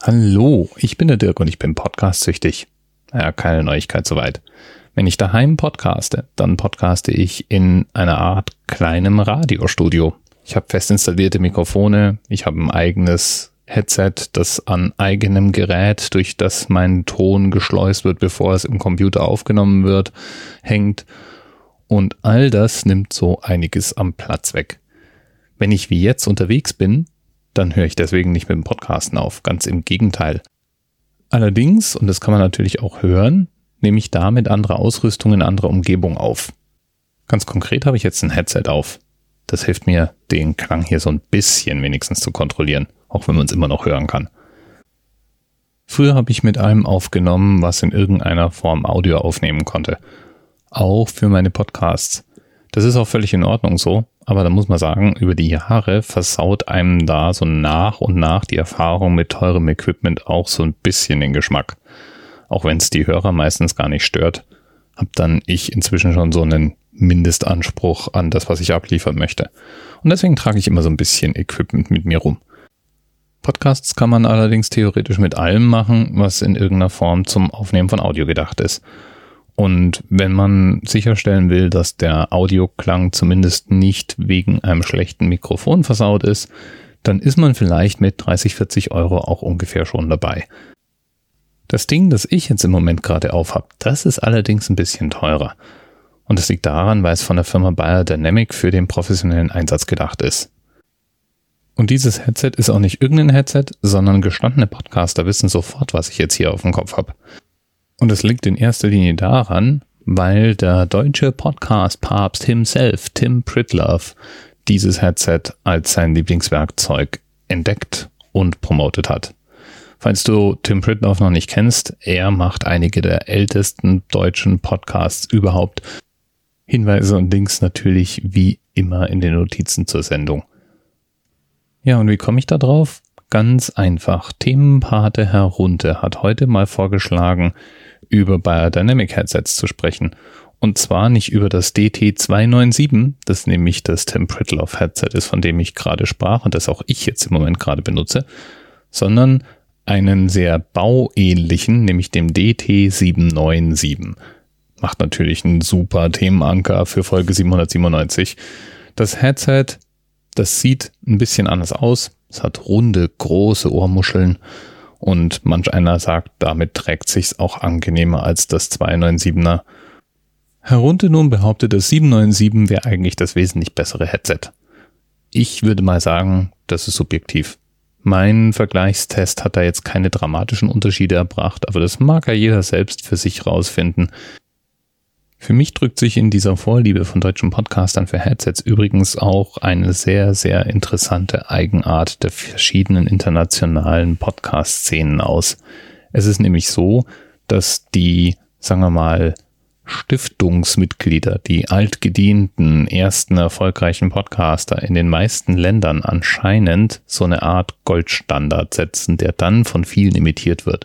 Hallo, ich bin der Dirk und ich bin podcast-süchtig. Naja, keine Neuigkeit soweit. Wenn ich daheim podcaste, dann podcaste ich in einer Art kleinem Radiostudio. Ich habe fest installierte Mikrofone, ich habe ein eigenes Headset, das an eigenem Gerät, durch das mein Ton geschleust wird, bevor es im Computer aufgenommen wird, hängt. Und all das nimmt so einiges am Platz weg. Wenn ich wie jetzt unterwegs bin, dann höre ich deswegen nicht mit dem Podcasten auf. Ganz im Gegenteil. Allerdings, und das kann man natürlich auch hören, nehme ich damit andere Ausrüstung in anderer Umgebung auf. Ganz konkret habe ich jetzt ein Headset auf. Das hilft mir, den Klang hier so ein bisschen wenigstens zu kontrollieren, auch wenn man es immer noch hören kann. Früher habe ich mit allem aufgenommen, was in irgendeiner Form Audio aufnehmen konnte. Auch für meine Podcasts. Das ist auch völlig in Ordnung so, aber da muss man sagen, über die Jahre versaut einem da so nach und nach die Erfahrung mit teurem Equipment auch so ein bisschen den Geschmack. Auch wenn es die Hörer meistens gar nicht stört, hab dann ich inzwischen schon so einen Mindestanspruch an das, was ich abliefern möchte. Und deswegen trage ich immer so ein bisschen Equipment mit mir rum. Podcasts kann man allerdings theoretisch mit allem machen, was in irgendeiner Form zum Aufnehmen von Audio gedacht ist. Und wenn man sicherstellen will, dass der Audioklang zumindest nicht wegen einem schlechten Mikrofon versaut ist, dann ist man vielleicht mit 30, 40 Euro auch ungefähr schon dabei. Das Ding, das ich jetzt im Moment gerade aufhab, das ist allerdings ein bisschen teurer. Und das liegt daran, weil es von der Firma Biodynamic für den professionellen Einsatz gedacht ist. Und dieses Headset ist auch nicht irgendein Headset, sondern gestandene Podcaster wissen sofort, was ich jetzt hier auf dem Kopf habe. Und es liegt in erster Linie daran, weil der deutsche Podcast-Papst himself, Tim Pritlove, dieses Headset als sein Lieblingswerkzeug entdeckt und promotet hat. Falls du Tim Pritlove noch nicht kennst, er macht einige der ältesten deutschen Podcasts überhaupt. Hinweise und Links natürlich wie immer in den Notizen zur Sendung. Ja, und wie komme ich da drauf? Ganz einfach. Themenpate herunter hat heute mal vorgeschlagen, über Biodynamic Headsets zu sprechen. Und zwar nicht über das DT297, das nämlich das Tim Pritlove Headset ist, von dem ich gerade sprach und das auch ich jetzt im Moment gerade benutze, sondern einen sehr bauähnlichen, nämlich dem DT797. Macht natürlich einen super Themenanker für Folge 797. Das Headset, das sieht ein bisschen anders aus. Es hat runde, große Ohrmuscheln und manch einer sagt, damit trägt sich's auch angenehmer als das 297er. Herunter nun behauptet, das 797 wäre eigentlich das wesentlich bessere Headset. Ich würde mal sagen, das ist subjektiv. Mein Vergleichstest hat da jetzt keine dramatischen Unterschiede erbracht, aber das mag ja jeder selbst für sich rausfinden. Für mich drückt sich in dieser Vorliebe von deutschen Podcastern für Headsets übrigens auch eine sehr, sehr interessante Eigenart der verschiedenen internationalen Podcast-Szenen aus. Es ist nämlich so, dass die, sagen wir mal, Stiftungsmitglieder, die altgedienten ersten erfolgreichen Podcaster in den meisten Ländern anscheinend so eine Art Goldstandard setzen, der dann von vielen imitiert wird.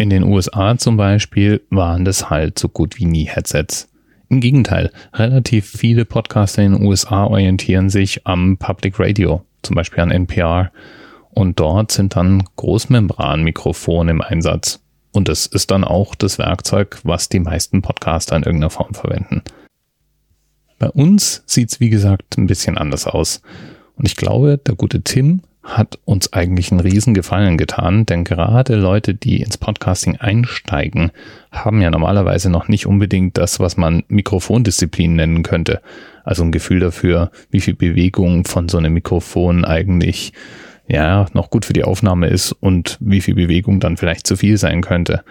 In den USA zum Beispiel waren das halt so gut wie nie Headsets. Im Gegenteil, relativ viele Podcaster in den USA orientieren sich am Public Radio, zum Beispiel an NPR. Und dort sind dann Großmembranmikrofone im Einsatz. Und das ist dann auch das Werkzeug, was die meisten Podcaster in irgendeiner Form verwenden. Bei uns sieht's wie gesagt ein bisschen anders aus. Und ich glaube, der gute Tim hat uns eigentlich einen riesen Gefallen getan, denn gerade Leute, die ins Podcasting einsteigen, haben ja normalerweise noch nicht unbedingt das, was man Mikrofondisziplin nennen könnte. Also ein Gefühl dafür, wie viel Bewegung von so einem Mikrofon eigentlich ja noch gut für die Aufnahme ist und wie viel Bewegung dann vielleicht zu viel sein könnte.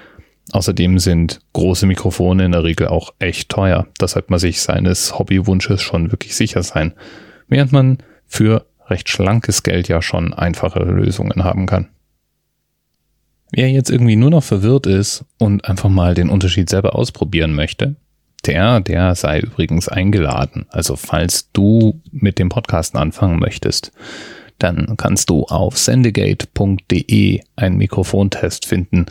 Außerdem sind große Mikrofone in der Regel auch echt teuer. Da sollte man sich seines Hobbywunsches schon wirklich sicher sein. Während man für recht schlankes Geld ja schon einfachere Lösungen haben kann. Wer jetzt irgendwie nur noch verwirrt ist und einfach mal den Unterschied selber ausprobieren möchte, der, der sei übrigens eingeladen. Also falls du mit dem Podcasten anfangen möchtest, dann kannst du auf sendegate.de einen Mikrofontest finden,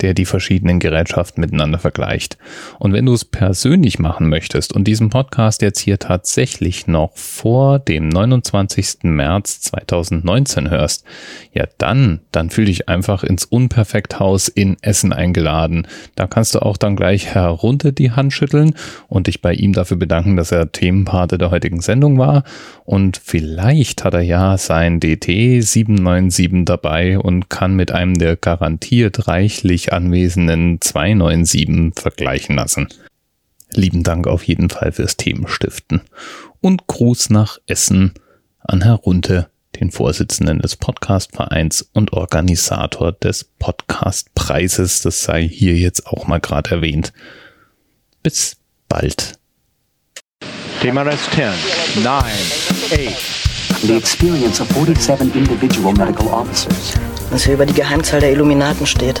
der die verschiedenen Gerätschaften miteinander vergleicht. Und wenn du es persönlich machen möchtest und diesen Podcast jetzt hier tatsächlich noch vor dem 29. März 2019 hörst, ja dann, dann fühl dich einfach ins Unperfekthaus in Essen eingeladen. Da kannst du auch dann gleich herunter die Hand schütteln und dich bei ihm dafür bedanken, dass er Themenpate der heutigen Sendung war. Und vielleicht hat er ja sein DT 797 dabei und kann mit einem der garantiert reichlich anwesenden 297 vergleichen lassen. Lieben Dank auf jeden Fall fürs Themenstiften. Und Gruß nach Essen an Herr Runte, den Vorsitzenden des Podcastvereins und Organisator des Podcastpreises. Das sei hier jetzt auch mal gerade erwähnt. Bis bald. TMRS 10, 9, 8. The experience of 47 individual medical officers. Was hier über die Geheimzahl der Illuminaten steht.